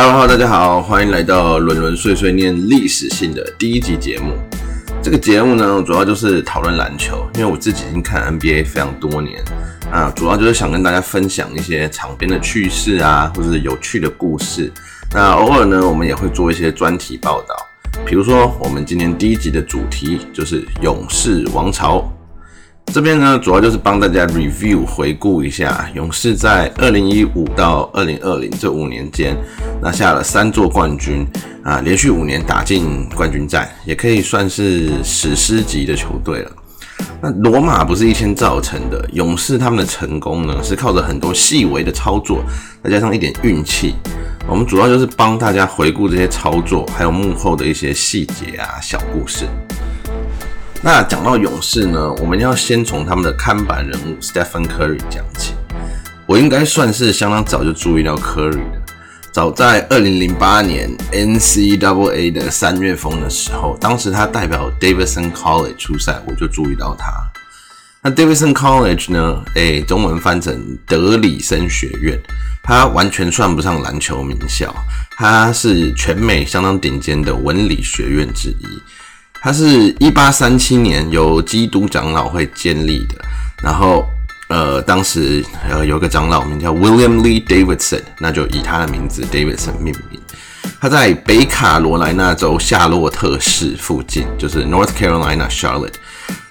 Hello，Hello，大家好，欢迎来到轮轮碎碎念历史性的第一集节目。这个节目呢，主要就是讨论篮球，因为我自己已经看 NBA 非常多年啊，主要就是想跟大家分享一些场边的趣事啊，或者是有趣的故事。那偶尔呢，我们也会做一些专题报道，比如说我们今天第一集的主题就是勇士王朝。这边呢，主要就是帮大家 review 回顾一下勇士在二零一五到二零二零这五年间拿下了三座冠军啊，连续五年打进冠军战，也可以算是史诗级的球队了。那罗马不是一天造成的，勇士他们的成功呢，是靠着很多细微的操作，再加上一点运气。我们主要就是帮大家回顾这些操作，还有幕后的一些细节啊、小故事。那讲到勇士呢，我们要先从他们的看板人物 Stephen Curry 讲起。我应该算是相当早就注意到 Curry 的，早在二零零八年 NCAA 的三月风的时候，当时他代表 Davidson College 出赛，我就注意到他。那 Davidson College 呢？诶，中文翻成德里森学院，它完全算不上篮球名校，它是全美相当顶尖的文理学院之一。它是一八三七年由基督长老会建立的，然后呃，当时呃有个长老名叫 William Lee Davidson，那就以他的名字 Davidson 命名。他在北卡罗来纳州夏洛特市附近，就是 North Carolina Charlotte。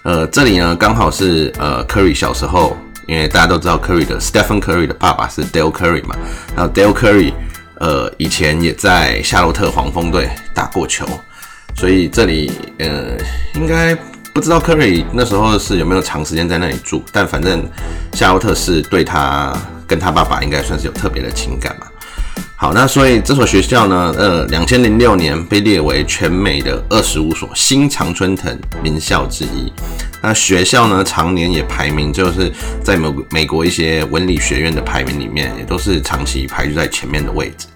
呃，这里呢刚好是呃 Curry 小时候，因为大家都知道 Curry 的 Stephen Curry 的爸爸是 Dale Curry 嘛，然后 Dale Curry 呃以前也在夏洛特黄蜂队打过球。所以这里，呃，应该不知道科瑞那时候是有没有长时间在那里住，但反正夏洛特是对他跟他爸爸应该算是有特别的情感嘛。好，那所以这所学校呢，呃，两千零六年被列为全美的二十五所新常春藤名校之一。那学校呢，常年也排名就是在美美国一些文理学院的排名里面，也都是长期排在前面的位置。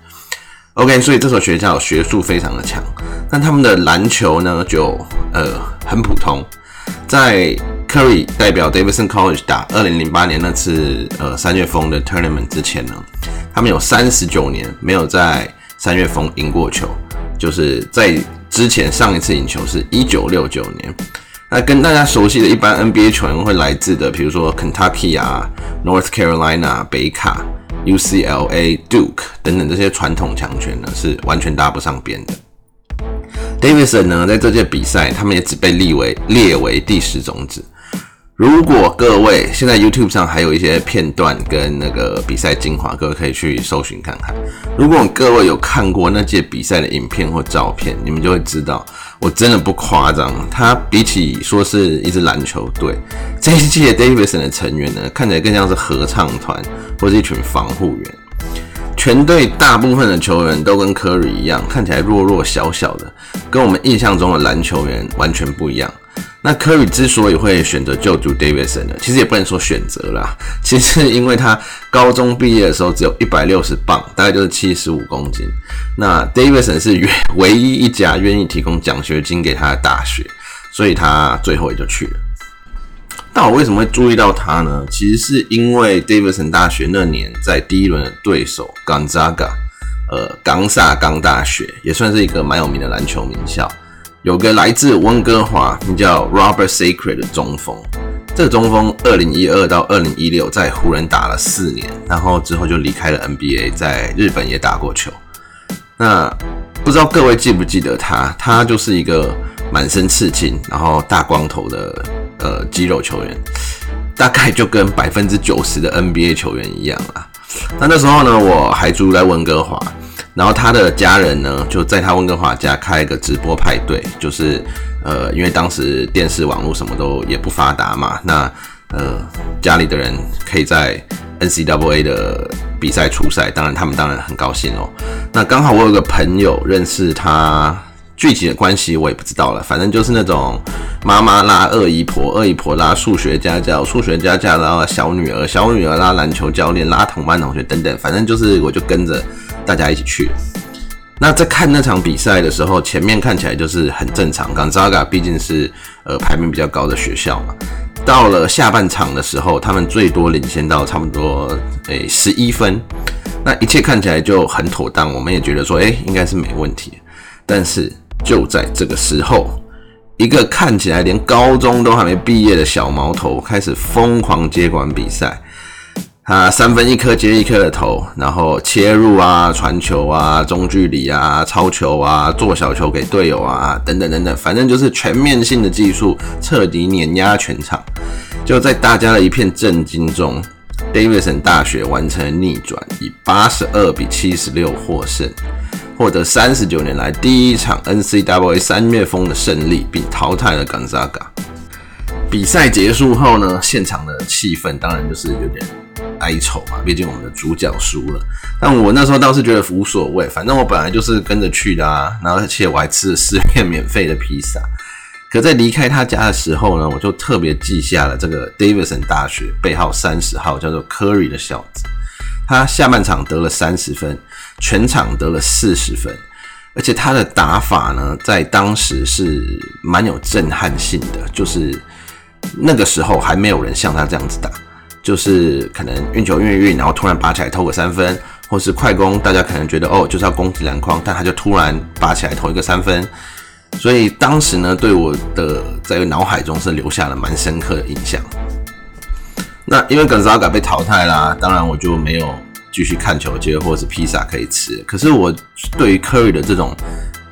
OK，所以这所学校学术非常的强，但他们的篮球呢就呃很普通。在 Curry 代表 Davidson College 打二零零八年那次呃三月风的 Tournament 之前呢，他们有三十九年没有在三月风赢过球，就是在之前上一次赢球是一九六九年。那跟大家熟悉的一般 NBA 球员会来自的，比如说 Kentucky 啊、North Carolina 北卡。UCLA、Duke 等等这些传统强权呢，是完全搭不上边的。Davidson 呢，在这届比赛，他们也只被列为列为第十种子。如果各位现在 YouTube 上还有一些片段跟那个比赛精华，各位可以去搜寻看看。如果各位有看过那届比赛的影片或照片，你们就会知道，我真的不夸张。他比起说是一支篮球队，这一届 Davidson 的成员呢，看起来更像是合唱团或是一群防护员。全队大部分的球员都跟科里一样，看起来弱弱小小的，跟我们印象中的篮球员完全不一样。那科里之所以会选择救助 Davidson 呢，其实也不能说选择啦，其实因为他高中毕业的时候只有一百六十磅，大概就是七十五公斤。那 Davidson 是唯一一家愿意提供奖学金给他的大学，所以他最后也就去了。但我为什么会注意到他呢？其实是因为 Davidson 大学那年在第一轮的对手 Gonzaga，呃，冈萨冈大学也算是一个蛮有名的篮球名校。有个来自温哥华名叫 Robert Sacred 的中锋，这个中锋二零一二到二零一六在湖人打了四年，然后之后就离开了 NBA，在日本也打过球。那不知道各位记不记得他？他就是一个满身刺青，然后大光头的呃肌肉球员，大概就跟百分之九十的 NBA 球员一样啊。那那时候呢，我还住在温哥华。然后他的家人呢，就在他温哥华家开一个直播派对，就是呃，因为当时电视、网络什么都也不发达嘛，那呃，家里的人可以在 NCAA 的比赛出赛，当然他们当然很高兴哦。那刚好我有个朋友认识他，具体的关系我也不知道了，反正就是那种妈妈拉二姨婆，二姨婆拉数学家教，数学家教拉小女儿，小女儿拉篮球教练，拉同班同学等等，反正就是我就跟着。大家一起去。那在看那场比赛的时候，前面看起来就是很正常。冈扎嘎毕竟是呃排名比较高的学校嘛。到了下半场的时候，他们最多领先到差不多诶十一分，那一切看起来就很妥当，我们也觉得说，诶应该是没问题。但是就在这个时候，一个看起来连高中都还没毕业的小毛头开始疯狂接管比赛。他三分一颗接一颗的投，然后切入啊、传球啊、中距离啊、超球啊、做小球给队友啊，等等等等，反正就是全面性的技术，彻底碾压全场。就在大家的一片震惊中，Davidson 大学完成逆转，以八十二比七十六获胜，获得三十九年来第一场 NCAA 三月风的胜利，并淘汰了 Gonzaga。比赛结束后呢，现场的气氛当然就是有点。哀愁嘛，毕竟我们的主角输了。但我那时候倒是觉得无所谓，反正我本来就是跟着去的啊。然后而且我还吃了四片免费的披萨。可在离开他家的时候呢，我就特别记下了这个 Davidson 大学背号三十号叫做 Curry 的小子。他下半场得了三十分，全场得了四十分，而且他的打法呢，在当时是蛮有震撼性的，就是那个时候还没有人像他这样子打。就是可能运球运运，然后突然拔起来投个三分，或是快攻，大家可能觉得哦就是要攻击篮筐，但他就突然拔起来投一个三分，所以当时呢对我的在脑海中是留下了蛮深刻的印象。那因为耿萨嘎被淘汰啦，当然我就没有继续看球接或者是披萨可以吃。可是我对于 Curry 的这种，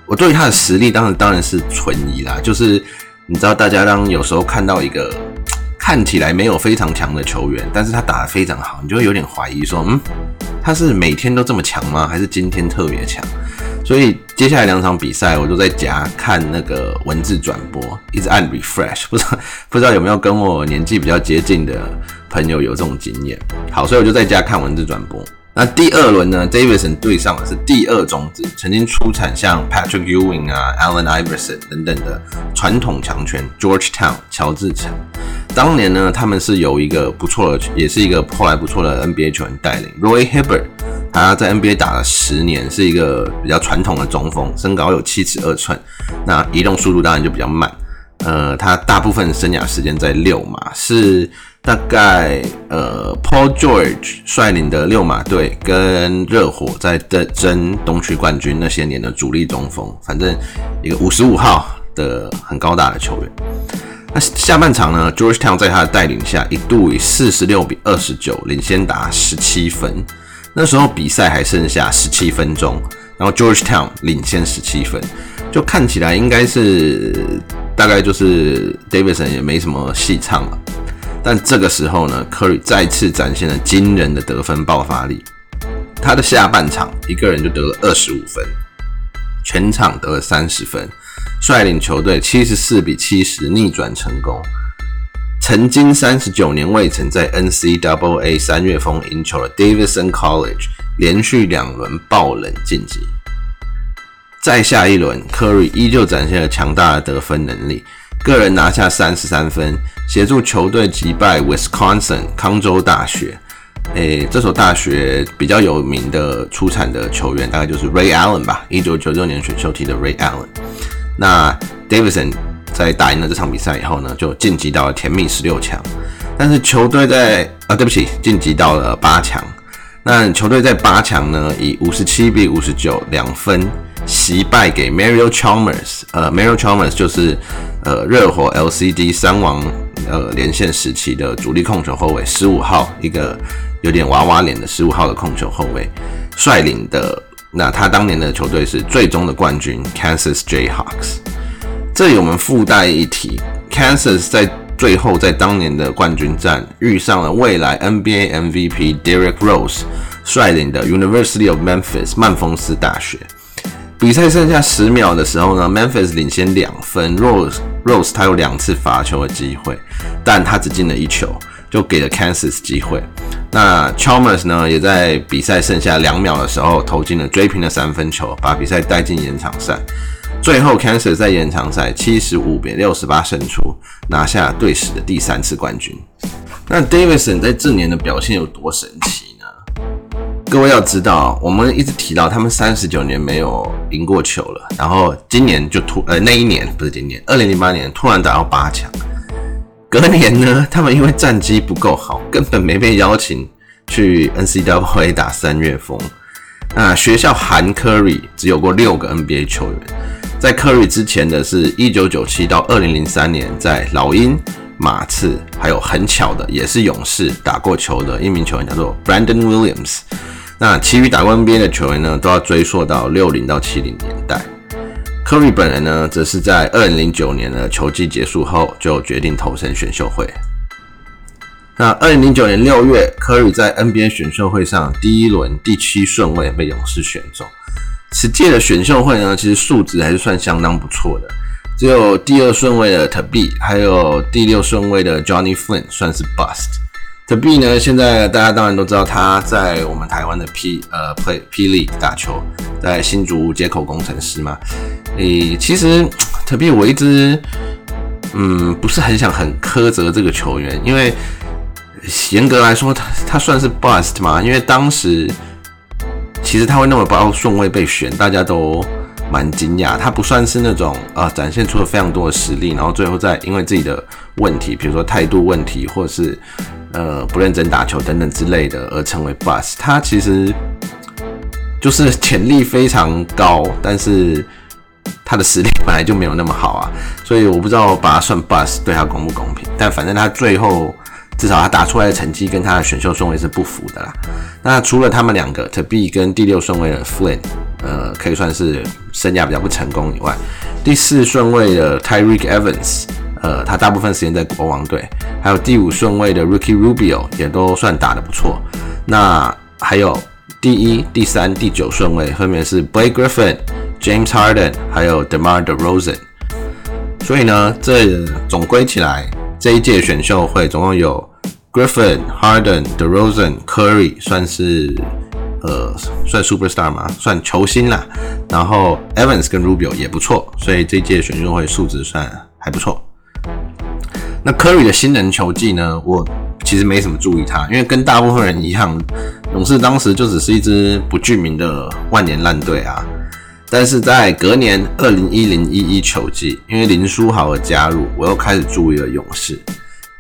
我对于他的实力当然当然是存疑啦。就是你知道大家当有时候看到一个。看起来没有非常强的球员，但是他打得非常好，你就会有点怀疑说，嗯，他是每天都这么强吗？还是今天特别强？所以接下来两场比赛，我都在家看那个文字转播，一直按 refresh，不知道不知道有没有跟我年纪比较接近的 朋友有这种经验？好，所以我就在家看文字转播。那第二轮呢，Davidson 对上的是第二种子，曾经出产像 Patrick Ewing 啊、Allen Iverson 等等的传统强权 Georgetown 乔治城。当年呢，他们是有一个不错的，也是一个后来不错的 NBA 球员带领 Roy Hibbert，他在 NBA 打了十年，是一个比较传统的中锋，身高有七尺二寸，那移动速度当然就比较慢。呃，他大部分生涯时间在六嘛是。大概呃，Paul George 率领的六马队跟热火在争争东区冠军那些年的主力中锋，反正一个五十五号的很高大的球员。那下半场呢，Georgetown 在他的带领下，一度以四十六比二十九领先达十七分。那时候比赛还剩下十七分钟，然后 Georgetown 领先十七分，就看起来应该是大概就是 Davidson 也没什么戏唱了。但这个时候呢，科里再次展现了惊人的得分爆发力。他的下半场一个人就得了二十五分，全场得了三十分，率领球队七十四比七十逆转成功。曾经三十九年未曾在 NCAA 三月风赢球的 Davidson College 连续两轮爆冷晋级。再下一轮，科里依旧展现了强大的得分能力。个人拿下三十三分，协助球队击败 Wisconsin 康州大学。诶，这所大学比较有名的出产的球员大概就是 Ray Allen 吧，一九九六年选秀提的 Ray Allen。那 Davidson 在打赢了这场比赛以后呢，就晋级到了甜蜜十六强。但是球队在啊，对不起，晋级到了八强。那球队在八强呢，以五十七比五十九两分。惜败给 Mario Chalmers，呃，Mario Chalmers 就是呃热火 LCD 三王呃连线时期的主力控球后卫，十五号一个有点娃娃脸的十五号的控球后卫率领的，那他当年的球队是最终的冠军 Kansas Jayhawks。这里我们附带一提，Kansas 在最后在当年的冠军战遇上了未来 NBA MVP Derrick Rose 率领的 University of Memphis 曼丰斯大学。比赛剩下十秒的时候呢，Memphis 领先两分，Rose Rose 他有两次罚球的机会，但他只进了一球，就给了 Kansas 机会。那 Chalmers 呢，也在比赛剩下两秒的时候投进了追平的三分球，把比赛带进延长赛。最后 Kansas 在延长赛七十五比六十八胜出，拿下队史的第三次冠军。那 Davidson 在这年的表现有多神奇？各位要知道，我们一直提到他们三十九年没有赢过球了，然后今年就突呃那一年不是今年，二零零八年突然打到八强。隔年呢，他们因为战绩不够好，根本没被邀请去 NCAA 打三月风。那学校含 Curry 只有过六个 NBA 球员，在 Curry 之前的是一九九七到二零零三年，在老鹰、马刺，还有很巧的也是勇士打过球的一名球员叫做 Brandon Williams。那其余打过 NBA 的球员呢，都要追溯到60到70年代。科比本人呢，则是在2009年的球季结束后就决定投身选秀会。那2009年6月科比在 NBA 选秀会上第一轮第七顺位被勇士选中。此届的选秀会呢，其实数值还是算相当不错的，只有第二顺位的 t b 还有第六顺位的 Johnny Flynn 算是 bust。T b 呢，现在大家当然都知道他在我们台湾的 P 呃 Play P League 打球，在新竹接口工程师嘛。诶，其实特别我一直嗯不是很想很苛责这个球员，因为严格来说他他算是 bust 嘛，因为当时其实他会那么高顺位被选，大家都蛮惊讶。他不算是那种啊展现出了非常多的实力，然后最后再因为自己的问题，比如说态度问题，或是呃不认真打球等等之类的而成为 bus。他其实就是潜力非常高，但是。他的实力本来就没有那么好啊，所以我不知道把他算 bus 对他公不公平。但反正他最后至少他打出来的成绩跟他的选秀顺位是不符的啦。那除了他们两个 t b 跟第六顺位的 Flynn，呃，可以算是生涯比较不成功以外，第四顺位的 Tyreek Evans，呃，他大部分时间在国王队，还有第五顺位的 Ricky Rubio 也都算打得不错。那还有第一、第三、第九顺位分别是 Blake Griffin。James Harden 还有 DeMar DeRozan，所以呢，这总归起来，这一届选秀会总共有 Griffin、Harden、DeRozan、Curry，算是呃算 Superstar 吗？算球星啦。然后 Evans 跟 Rubio 也不错，所以这一届选秀会素质算还不错。那 Curry 的新人球技呢？我其实没什么注意他，因为跟大部分人一样，勇士当时就只是一支不具名的万年烂队啊。但是在隔年二零一零一一球季，因为林书豪的加入，我又开始注意了勇士。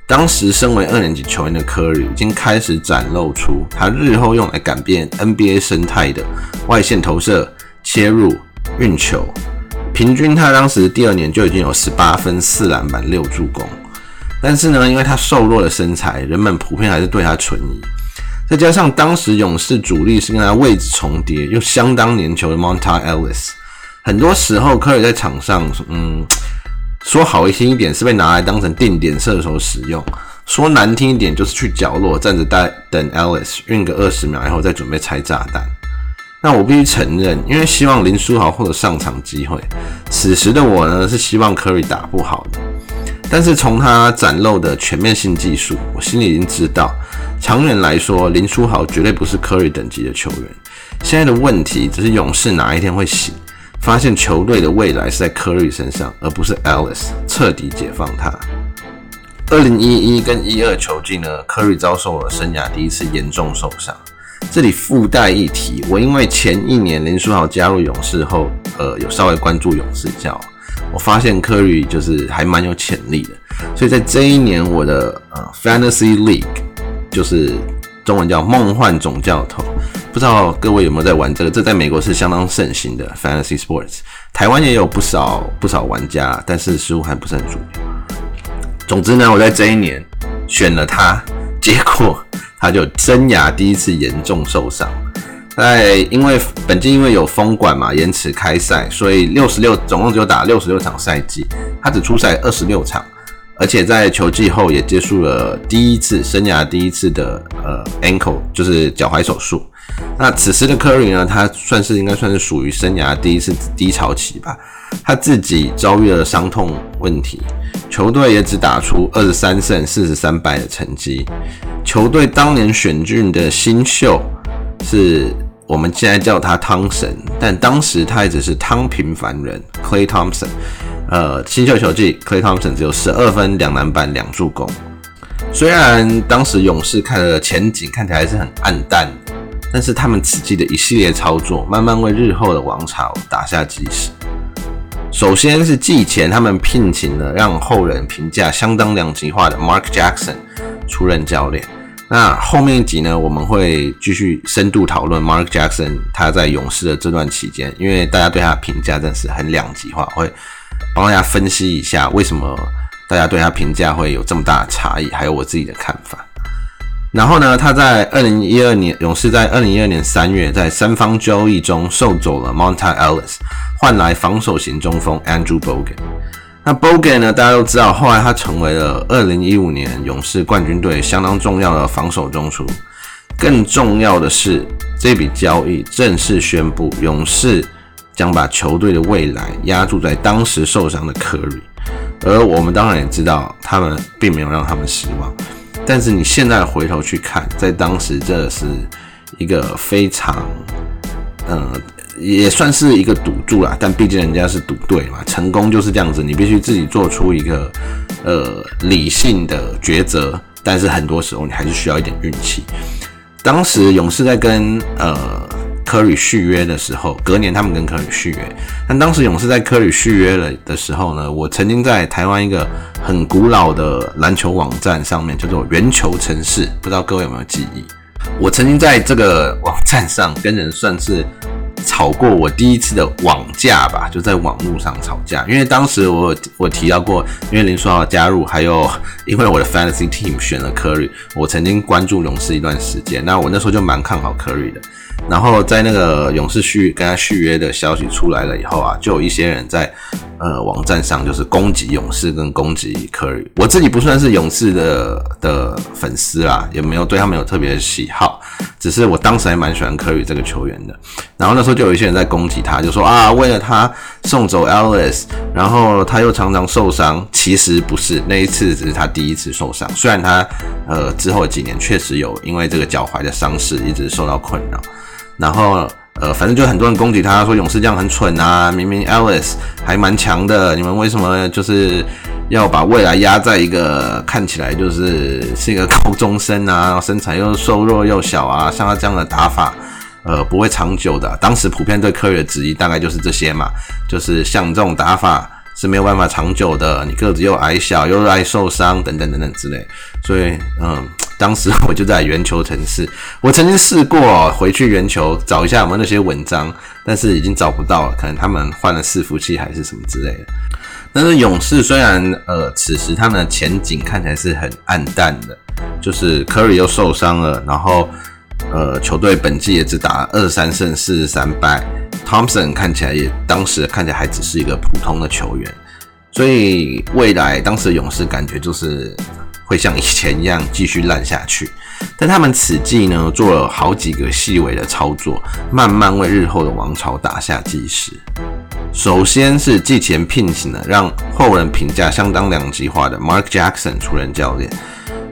当时身为二年级球员的科里，已经开始展露出他日后用来改变 NBA 生态的外线投射、切入、运球。平均他当时第二年就已经有十八分、四篮板、六助攻。但是呢，因为他瘦弱的身材，人们普遍还是对他存疑。再加上当时勇士主力是跟他位置重叠又相当粘球的 Monta Ellis，很多时候科里在场上，嗯，说好一听一点是被拿来当成定点射手使用，说难听一点就是去角落站着待等 Ellis 运个二十秒以后再准备拆炸弹。那我必须承认，因为希望林书豪获得上场机会，此时的我呢是希望科里打不好的。但是从他展露的全面性技术，我心里已经知道，长远来说，林书豪绝对不是 Curry 等级的球员。现在的问题只是勇士哪一天会醒，发现球队的未来是在 Curry 身上，而不是 Alice，彻底解放他。二零一一跟一二球季呢，Curry 遭受了生涯第一次严重受伤。这里附带一提，我因为前一年林书豪加入勇士后，呃，有稍微关注勇士教。我发现 Curry 就是还蛮有潜力的，所以在这一年我的呃 Fantasy League 就是中文叫梦幻总教头，不知道各位有没有在玩这个？这在美国是相当盛行的 Fantasy Sports，台湾也有不少不少玩家，但是似乎还不是很主。总之呢，我在这一年选了他，结果他就生涯第一次严重受伤。在因为本季因为有封管嘛，延迟开赛，所以六十六总共只有打六十六场赛季，他只出赛二十六场，而且在球季后也结束了第一次生涯第一次的呃 ankle 就是脚踝手术。那此时的 Curry 呢，他算是应该算是属于生涯第一次低潮期吧，他自己遭遇了伤痛问题，球队也只打出二十三胜四十三败的成绩，球队当年选进的新秀是。我们现在叫他汤神，但当时他也只是汤平凡人 Clay Thompson。呃，新秀球季 Clay Thompson 只有十二分、两篮板、两助攻。虽然当时勇士看的前景看起来是很暗淡，但是他们此季的一系列操作，慢慢为日后的王朝打下基石。首先是季前他们聘请了让后人评价相当两极化的 Mark Jackson 出任教练。那后面一集呢，我们会继续深度讨论 Mark Jackson 他在勇士的这段期间，因为大家对他的评价真是很两极化，会帮大家分析一下为什么大家对他评价会有这么大的差异，还有我自己的看法。然后呢，他在二零一二年勇士在二零一二年三月在三方交易中售走了 Monta Ellis，换来防守型中锋 Andrew Bogut。那 Bogan 呢？大家都知道，后来他成为了二零一五年勇士冠军队相当重要的防守中枢。更重要的是，这笔交易正式宣布，勇士将把球队的未来压注在当时受伤的库里。而我们当然也知道，他们并没有让他们失望。但是你现在回头去看，在当时这是一个非常，嗯。也算是一个赌注啦，但毕竟人家是赌对嘛，成功就是这样子，你必须自己做出一个呃理性的抉择，但是很多时候你还是需要一点运气。当时勇士在跟呃科里续约的时候，隔年他们跟科里续约，但当时勇士在科里续约了的时候呢，我曾经在台湾一个很古老的篮球网站上面叫做圆球城市，不知道各位有没有记忆？我曾经在这个网站上跟人算是。吵过我第一次的网架吧，就在网络上吵架。因为当时我我提到过，因为林书豪加入，还有因为我的 fantasy team 选了 Curry，我曾经关注勇士一段时间。那我那时候就蛮看好 Curry 的。然后在那个勇士续跟他续约的消息出来了以后啊，就有一些人在呃网站上就是攻击勇士跟攻击科里。我自己不算是勇士的的粉丝啦，也没有对他们有特别的喜好，只是我当时还蛮喜欢科里这个球员的。然后那时候就有一些人在攻击他，就说啊，为了他送走 Alice，然后他又常常受伤。其实不是，那一次只是他第一次受伤。虽然他呃之后几年确实有因为这个脚踝的伤势一直受到困扰。然后，呃，反正就很多人攻击他，说勇士这样很蠢啊！明明 Alice 还蛮强的，你们为什么就是要把未来压在一个看起来就是是一个高中生啊，身材又瘦弱又小啊，像他这样的打法，呃，不会长久的。当时普遍对科瑞的质疑大概就是这些嘛，就是像这种打法是没有办法长久的，你个子又矮小，又爱受伤，等等等等之类。所以，嗯。当时我就在圆球城市，我曾经试过回去圆球找一下有没有那些文章，但是已经找不到了，可能他们换了伺服器还是什么之类的。但是勇士虽然呃此时他们的前景看起来是很暗淡的，就是科里又受伤了，然后呃球队本季也只打二三胜四十三败，Thompson 看起来也当时看起来还只是一个普通的球员，所以未来当时勇士感觉就是。会像以前一样继续烂下去，但他们此季呢做了好几个细微的操作，慢慢为日后的王朝打下基石。首先是季前聘请了让后人评价相当两极化的 Mark Jackson 出任教练。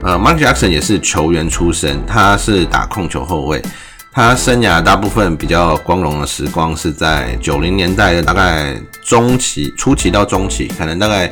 呃，Mark Jackson 也是球员出身，他是打控球后卫，他生涯大部分比较光荣的时光是在九零年代的大概中期、初期到中期，可能大概。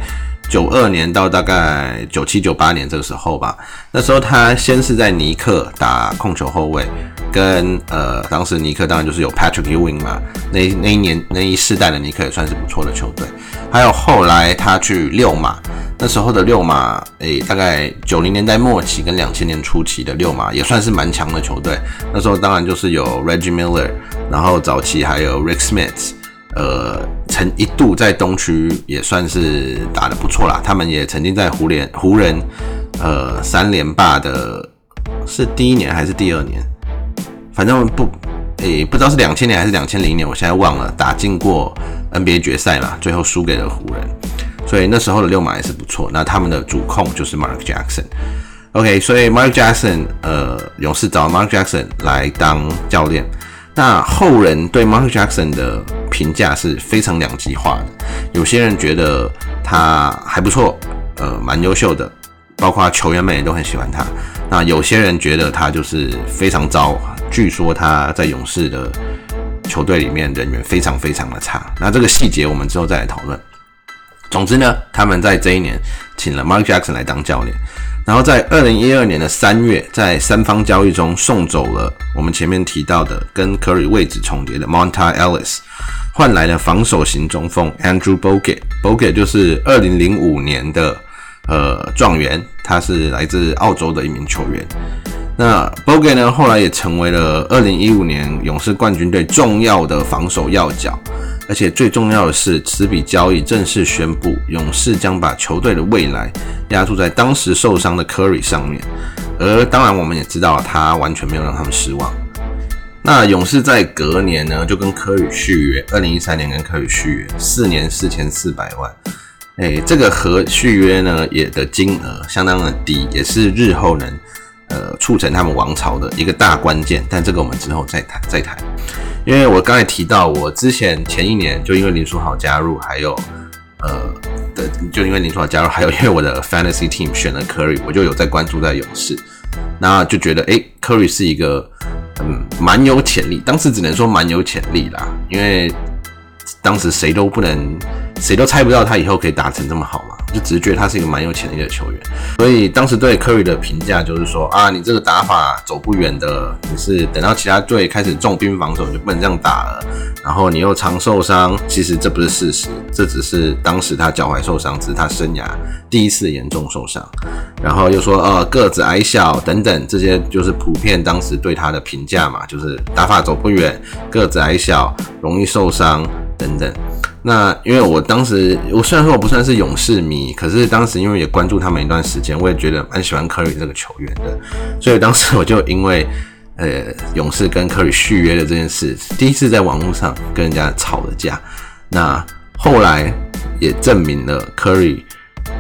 九二年到大概九七九八年这个时候吧，那时候他先是在尼克打控球后卫，跟呃当时尼克当然就是有 Patrick Ewing 嘛，那那一年那一世代的尼克也算是不错的球队。还有后来他去六马，那时候的六马，诶大概九零年代末期跟两千年初期的六马也算是蛮强的球队。那时候当然就是有 Reggie Miller，然后早期还有 Rick Smith。呃，曾一度在东区也算是打得不错啦。他们也曾经在湖联湖人，呃，三连霸的，是第一年还是第二年？反正不，诶，不知道是两千年还是两千零年，我现在忘了。打进过 NBA 决赛嘛，最后输给了湖人。所以那时候的六马也是不错。那他们的主控就是 Mark Jackson。OK，所以 Mark Jackson，呃，勇士找 Mark Jackson 来当教练。那后人对 Mark Jackson 的评价是非常两极化的，有些人觉得他还不错，呃，蛮优秀的，包括球员们也都很喜欢他。那有些人觉得他就是非常糟，据说他在勇士的球队里面人缘非常非常的差。那这个细节我们之后再来讨论。总之呢，他们在这一年请了 Mark Jackson 来当教练。然后在二零一二年的三月，在三方交易中送走了我们前面提到的跟 Curry 位置重叠的 Monta Ellis，换来了防守型中锋 Andrew Bogut。Bogut 就是二零零五年的呃状元，他是来自澳洲的一名球员。那 Bogut 呢，后来也成为了二零一五年勇士冠军队重要的防守要角。而且最重要的是，此笔交易正式宣布，勇士将把球队的未来压注在当时受伤的库里上面。而当然，我们也知道他完全没有让他们失望。那勇士在隔年呢，就跟科里续约，二零一三年跟科里续约四年四千四百万。哎，这个合续约呢，也的金额相当的低，也是日后能呃促成他们王朝的一个大关键。但这个我们之后再谈再谈。因为我刚才提到，我之前前一年就因为林书豪加入，还有呃的，就因为林书豪加入，还有因为我的 fantasy team 选了 Curry，我就有在关注在勇士，那就觉得哎，Curry 是一个嗯蛮有潜力，当时只能说蛮有潜力啦，因为当时谁都不能，谁都猜不到他以后可以打成这么好嘛。就只是觉他是一个蛮有潜力的球员，所以当时对库里的评价就是说啊，你这个打法走不远的，你是等到其他队开始重兵防守，你就不能这样打了。然后你又常受伤，其实这不是事实，这只是当时他脚踝受伤，只是他生涯第一次严重受伤。然后又说呃个子矮小等等，这些就是普遍当时对他的评价嘛，就是打法走不远，个子矮小，容易受伤等等。那因为我当时，我虽然说我不算是勇士迷，可是当时因为也关注他们一段时间，我也觉得蛮喜欢科里这个球员的，所以当时我就因为呃勇士跟科里续约的这件事，第一次在网络上跟人家吵了架。那后来也证明了科里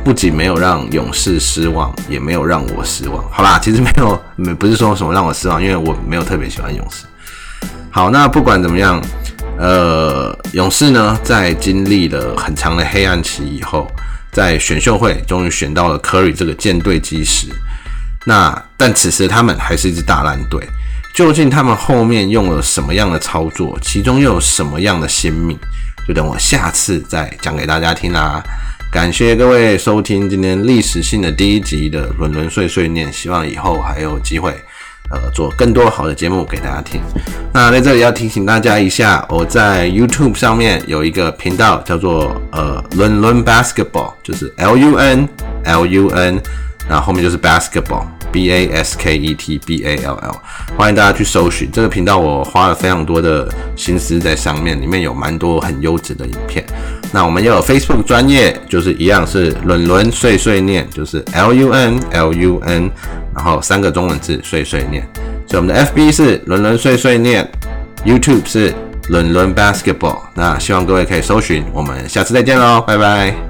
不仅没有让勇士失望，也没有让我失望。好啦，其实没有，没不是说什么让我失望，因为我没有特别喜欢勇士。好，那不管怎么样。呃，勇士呢，在经历了很长的黑暗期以后，在选秀会终于选到了库里这个舰队基石。那但此时他们还是一支大烂队。究竟他们后面用了什么样的操作？其中又有什么样的先命？就等我下次再讲给大家听啦。感谢各位收听今天历史性的第一集的轮轮碎碎念，希望以后还有机会。呃，做更多好的节目给大家听。那在这里要提醒大家一下，我在 YouTube 上面有一个频道，叫做呃伦伦 Basketball，就是 L U N L U N，那后面就是 Basketball。B A S K E T B A L L，欢迎大家去搜寻这个频道。我花了非常多的心思在上面，里面有蛮多很优质的影片。那我们也有 Facebook 专业，就是一样是伦伦碎碎念，就是 L U N L U N，然后三个中文字碎碎念。所以我们的 FB 是伦伦碎碎念，YouTube 是伦伦 Basketball。那希望各位可以搜寻，我们下次再见喽，拜拜。